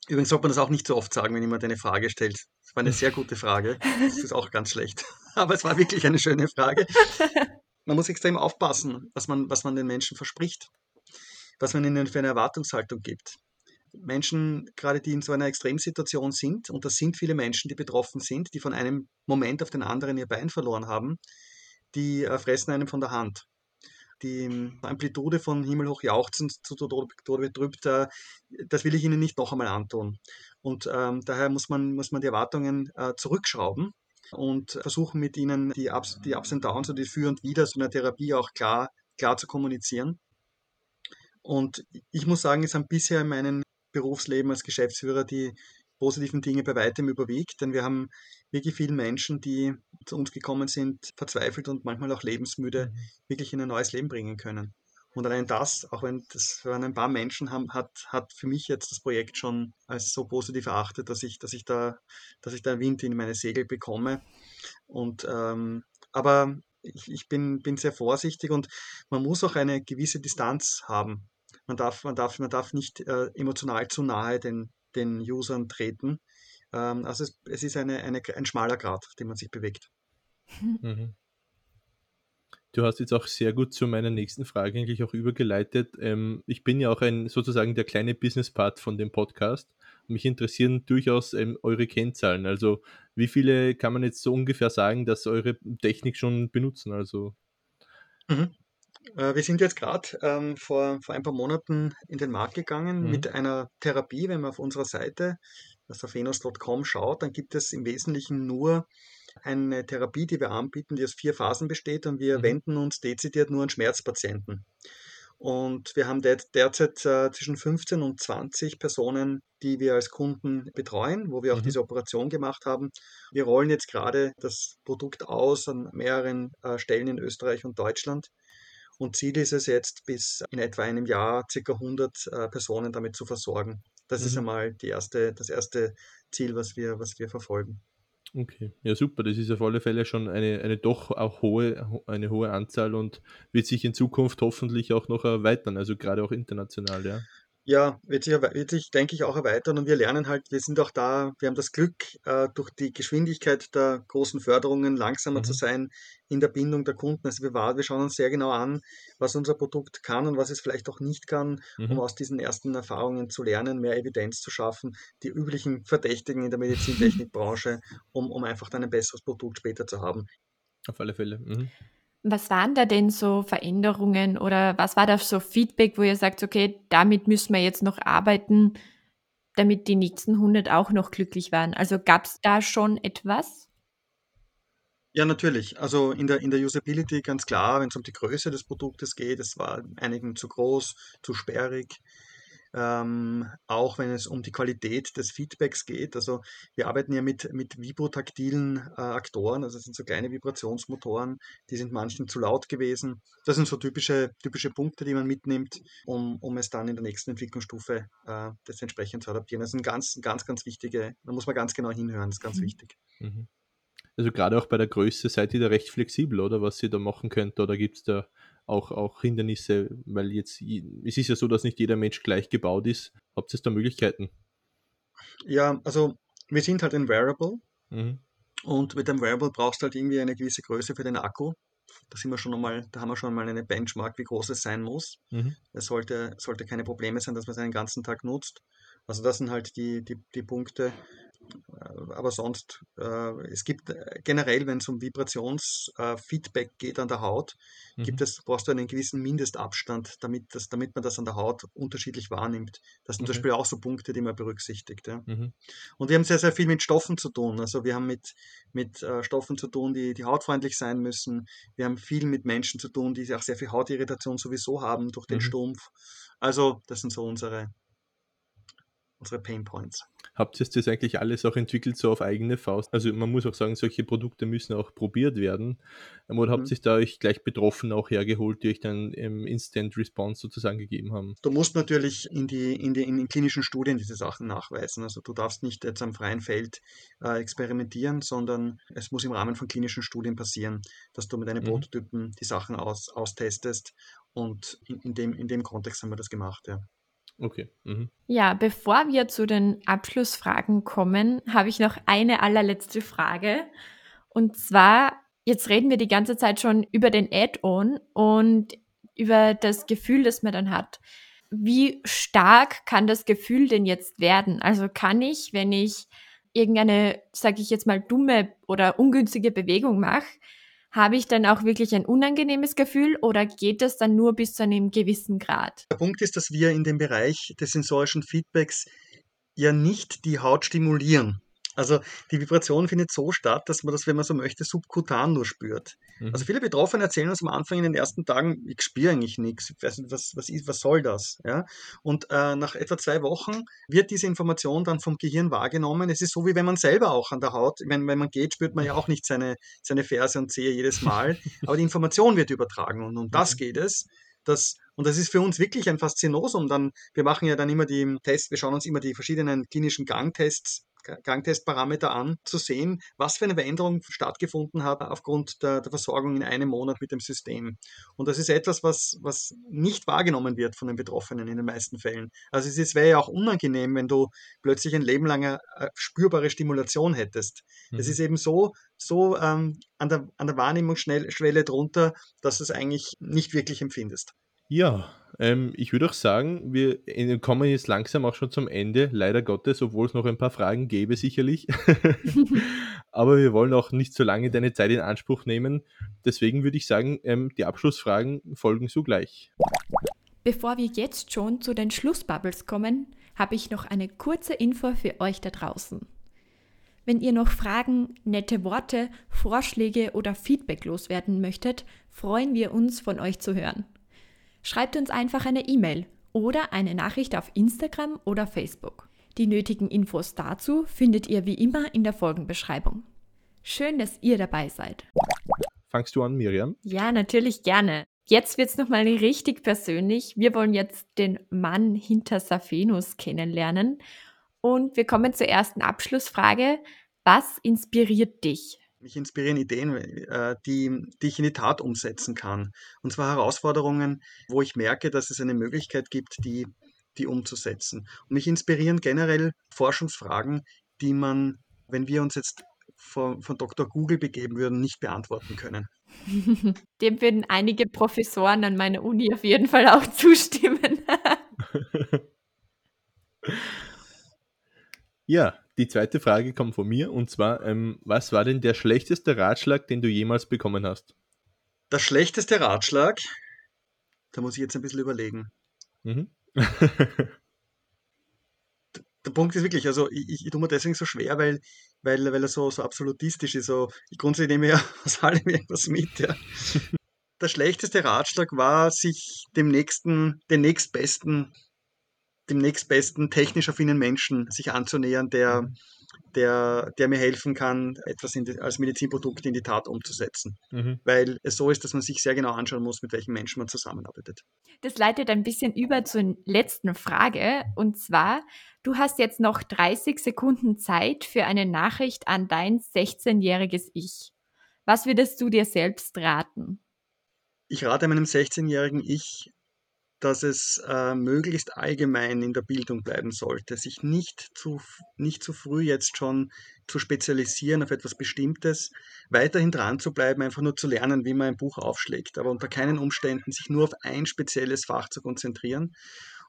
übrigens sollte man das auch nicht so oft sagen, wenn jemand eine Frage stellt. Das war eine sehr gute Frage. Das ist auch ganz schlecht. Aber es war wirklich eine schöne Frage. Man muss extrem aufpassen, was man, was man den Menschen verspricht, was man ihnen für eine Erwartungshaltung gibt. Menschen, gerade die in so einer Extremsituation sind, und das sind viele Menschen, die betroffen sind, die von einem Moment auf den anderen ihr Bein verloren haben, die äh, fressen einem von der Hand. Die Amplitude von himmelhoch jauchzend zu Tode betrübt, äh, das will ich Ihnen nicht noch einmal antun. Und ähm, daher muss man, muss man die Erwartungen äh, zurückschrauben und versuchen mit ihnen die Ups, die Ups und Downs und die Für und Wider so einer Therapie auch klar, klar zu kommunizieren. Und ich muss sagen, es haben bisher in meinem Berufsleben als Geschäftsführer die positiven Dinge bei weitem überwiegt, denn wir haben wirklich viele Menschen, die zu uns gekommen sind, verzweifelt und manchmal auch lebensmüde, mhm. wirklich in ein neues Leben bringen können. Und allein das, auch wenn das wenn ein paar Menschen haben, hat, hat für mich jetzt das Projekt schon als so positiv erachtet, dass ich, dass ich da, dass ich da Wind in meine Segel bekomme. Und ähm, aber ich, ich bin, bin sehr vorsichtig und man muss auch eine gewisse Distanz haben. Man darf, man darf, man darf nicht äh, emotional zu nahe den, den Usern treten. Ähm, also es, es ist eine, eine, ein schmaler Grad, den man sich bewegt. Mhm. Du hast jetzt auch sehr gut zu meiner nächsten Frage eigentlich auch übergeleitet. Ähm, ich bin ja auch ein sozusagen der kleine Business-Part von dem Podcast. Mich interessieren durchaus ähm, eure Kennzahlen. Also wie viele kann man jetzt so ungefähr sagen, dass eure Technik schon benutzen? Also mhm. äh, wir sind jetzt gerade ähm, vor, vor ein paar Monaten in den Markt gegangen mhm. mit einer Therapie. Wenn man auf unserer Seite, das auf venos.com schaut, dann gibt es im Wesentlichen nur eine Therapie, die wir anbieten, die aus vier Phasen besteht und wir mhm. wenden uns dezidiert nur an Schmerzpatienten. Und wir haben derzeit äh, zwischen 15 und 20 Personen, die wir als Kunden betreuen, wo wir auch mhm. diese Operation gemacht haben. Wir rollen jetzt gerade das Produkt aus an mehreren äh, Stellen in Österreich und Deutschland. Und Ziel ist es jetzt, bis in etwa einem Jahr ca. 100 äh, Personen damit zu versorgen. Das mhm. ist einmal erste, das erste Ziel, was wir, was wir verfolgen. Okay, ja super, das ist auf alle Fälle schon eine, eine doch auch hohe, eine hohe Anzahl und wird sich in Zukunft hoffentlich auch noch erweitern, also gerade auch international, ja. Ja, wird sich, wird sich, denke ich, auch erweitern und wir lernen halt, wir sind auch da, wir haben das Glück, äh, durch die Geschwindigkeit der großen Förderungen langsamer mhm. zu sein in der Bindung der Kunden. Also wir, wir schauen uns sehr genau an, was unser Produkt kann und was es vielleicht auch nicht kann, mhm. um aus diesen ersten Erfahrungen zu lernen, mehr Evidenz zu schaffen, die üblichen Verdächtigen in der Medizintechnikbranche, um, um einfach dann ein besseres Produkt später zu haben. Auf alle Fälle. Mhm. Was waren da denn so Veränderungen oder was war da so Feedback, wo ihr sagt, okay, damit müssen wir jetzt noch arbeiten, damit die nächsten 100 auch noch glücklich waren? Also gab es da schon etwas? Ja, natürlich. Also in der, in der Usability ganz klar, wenn es um die Größe des Produktes geht, es war einigen zu groß, zu sperrig ähm, auch wenn es um die Qualität des Feedbacks geht. Also wir arbeiten ja mit, mit vibrotaktilen äh, Aktoren, also das sind so kleine Vibrationsmotoren, die sind manchen zu laut gewesen. Das sind so typische, typische Punkte, die man mitnimmt, um, um es dann in der nächsten Entwicklungsstufe äh, das entsprechend zu adaptieren. Das sind ganz, ganz, ganz wichtige, da muss man ganz genau hinhören, das ist ganz mhm. wichtig. Mhm. Also gerade auch bei der Größe seid ihr da recht flexibel, oder was ihr da machen könnt, oder gibt es da auch, auch Hindernisse, weil jetzt, es ist ja so, dass nicht jeder Mensch gleich gebaut ist. Habt ihr da Möglichkeiten? Ja, also wir sind halt ein Variable mhm. und mit dem Variable brauchst du halt irgendwie eine gewisse Größe für den Akku. Da, sind wir schon einmal, da haben wir schon mal eine Benchmark, wie groß es sein muss. Mhm. Es sollte, sollte keine Probleme sein, dass man es einen ganzen Tag nutzt. Also das sind halt die, die, die Punkte. Aber sonst, äh, es gibt äh, generell, wenn es um Vibrationsfeedback geht an der Haut, mhm. gibt es, brauchst du einen gewissen Mindestabstand, damit, das, damit man das an der Haut unterschiedlich wahrnimmt. Das sind okay. zum Beispiel auch so Punkte, die man berücksichtigt. Ja. Mhm. Und wir haben sehr, sehr viel mit Stoffen zu tun. Also wir haben mit, mit äh, Stoffen zu tun, die, die hautfreundlich sein müssen. Wir haben viel mit Menschen zu tun, die auch sehr viel Hautirritation sowieso haben durch den mhm. Stumpf. Also das sind so unsere, unsere Pain Points. habt ihr das eigentlich alles auch entwickelt so auf eigene Faust? Also man muss auch sagen, solche Produkte müssen auch probiert werden. Ähm, oder habt ihr mhm. da euch gleich betroffen auch hergeholt, die euch dann im Instant Response sozusagen gegeben haben? Du musst natürlich in die, in die in den klinischen Studien diese Sachen nachweisen. Also du darfst nicht jetzt am freien Feld äh, experimentieren, sondern es muss im Rahmen von klinischen Studien passieren, dass du mit deinen mhm. Prototypen die Sachen aus, austestest. Und in, in, dem, in dem Kontext haben wir das gemacht, ja. Okay. Mhm. Ja, bevor wir zu den Abschlussfragen kommen, habe ich noch eine allerletzte Frage. Und zwar, jetzt reden wir die ganze Zeit schon über den Add-on und über das Gefühl, das man dann hat. Wie stark kann das Gefühl denn jetzt werden? Also kann ich, wenn ich irgendeine, sage ich jetzt mal, dumme oder ungünstige Bewegung mache, habe ich dann auch wirklich ein unangenehmes Gefühl oder geht es dann nur bis zu einem gewissen Grad? Der Punkt ist, dass wir in dem Bereich des sensorischen Feedbacks ja nicht die Haut stimulieren. Also die Vibration findet so statt, dass man das, wenn man so möchte, subkutan nur spürt. Mhm. Also viele Betroffene erzählen uns am Anfang in den ersten Tagen, ich spüre eigentlich nichts, was, was, ist, was soll das? Ja? Und äh, nach etwa zwei Wochen wird diese Information dann vom Gehirn wahrgenommen. Es ist so, wie wenn man selber auch an der Haut, wenn, wenn man geht, spürt man ja auch nicht seine, seine Ferse und Zehe jedes Mal, <laughs> aber die Information wird übertragen und um das mhm. geht es. Das, und das ist für uns wirklich ein Faszinosum. Dann, wir machen ja dann immer die Tests, wir schauen uns immer die verschiedenen klinischen Gangtests Gangtestparameter an, zu sehen, was für eine Veränderung stattgefunden hat aufgrund der, der, Versorgung in einem Monat mit dem System. Und das ist etwas, was, was nicht wahrgenommen wird von den Betroffenen in den meisten Fällen. Also es wäre ja auch unangenehm, wenn du plötzlich ein Leben lang eine spürbare Stimulation hättest. Mhm. Es ist eben so, so ähm, an, der, an der Wahrnehmungsschwelle drunter, dass du es eigentlich nicht wirklich empfindest. Ja, ähm, ich würde auch sagen, wir kommen jetzt langsam auch schon zum Ende, leider Gottes, obwohl es noch ein paar Fragen gäbe, sicherlich. <laughs> Aber wir wollen auch nicht so lange deine Zeit in Anspruch nehmen. Deswegen würde ich sagen, ähm, die Abschlussfragen folgen sogleich. Bevor wir jetzt schon zu den Schlussbubbles kommen, habe ich noch eine kurze Info für euch da draußen. Wenn ihr noch Fragen, nette Worte, Vorschläge oder Feedback loswerden möchtet, freuen wir uns, von euch zu hören schreibt uns einfach eine E-Mail oder eine Nachricht auf Instagram oder Facebook. Die nötigen Infos dazu findet ihr wie immer in der Folgenbeschreibung. Schön, dass ihr dabei seid. Fangst du an, Miriam? Ja, natürlich gerne. Jetzt wird es nochmal richtig persönlich. Wir wollen jetzt den Mann hinter Safenus kennenlernen. Und wir kommen zur ersten Abschlussfrage. Was inspiriert dich? Mich inspirieren Ideen, äh, die, die ich in die Tat umsetzen kann. Und zwar Herausforderungen, wo ich merke, dass es eine Möglichkeit gibt, die, die umzusetzen. Und mich inspirieren generell Forschungsfragen, die man, wenn wir uns jetzt von, von Dr. Google begeben würden, nicht beantworten können. <laughs> Dem würden einige Professoren an meiner Uni auf jeden Fall auch zustimmen. <laughs> ja, die zweite Frage kommt von mir und zwar, ähm, was war denn der schlechteste Ratschlag, den du jemals bekommen hast? Der schlechteste Ratschlag? Da muss ich jetzt ein bisschen überlegen. Mhm. <laughs> der Punkt ist wirklich, also ich, ich, ich tue mir deswegen so schwer, weil, weil, weil er so, so absolutistisch ist. So, ich grundsätzlich nehme ja <laughs> aus allem irgendwas mit. Ja. <laughs> Der schlechteste Ratschlag war, sich dem nächsten, den nächstbesten dem nächstbesten technisch affinen Menschen sich anzunähern, der, der, der mir helfen kann, etwas die, als Medizinprodukt in die Tat umzusetzen. Mhm. Weil es so ist, dass man sich sehr genau anschauen muss, mit welchen Menschen man zusammenarbeitet. Das leitet ein bisschen über zur letzten Frage. Und zwar, du hast jetzt noch 30 Sekunden Zeit für eine Nachricht an dein 16-jähriges Ich. Was würdest du dir selbst raten? Ich rate meinem 16-jährigen Ich, dass es äh, möglichst allgemein in der Bildung bleiben sollte, sich nicht zu, nicht zu früh jetzt schon zu spezialisieren auf etwas Bestimmtes, weiterhin dran zu bleiben, einfach nur zu lernen, wie man ein Buch aufschlägt, aber unter keinen Umständen sich nur auf ein spezielles Fach zu konzentrieren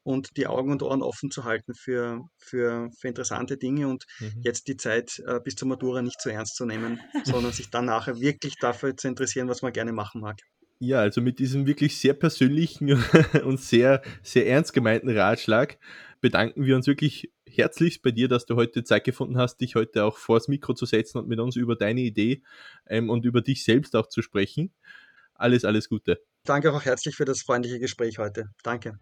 und die Augen und Ohren offen zu halten für, für, für interessante Dinge und mhm. jetzt die Zeit äh, bis zur Matura nicht zu ernst zu nehmen, <laughs> sondern sich dann nachher wirklich dafür zu interessieren, was man gerne machen mag. Ja, also mit diesem wirklich sehr persönlichen <laughs> und sehr, sehr ernst gemeinten Ratschlag bedanken wir uns wirklich herzlichst bei dir, dass du heute Zeit gefunden hast, dich heute auch vors Mikro zu setzen und mit uns über deine Idee ähm, und über dich selbst auch zu sprechen. Alles, alles Gute. Danke auch herzlich für das freundliche Gespräch heute. Danke.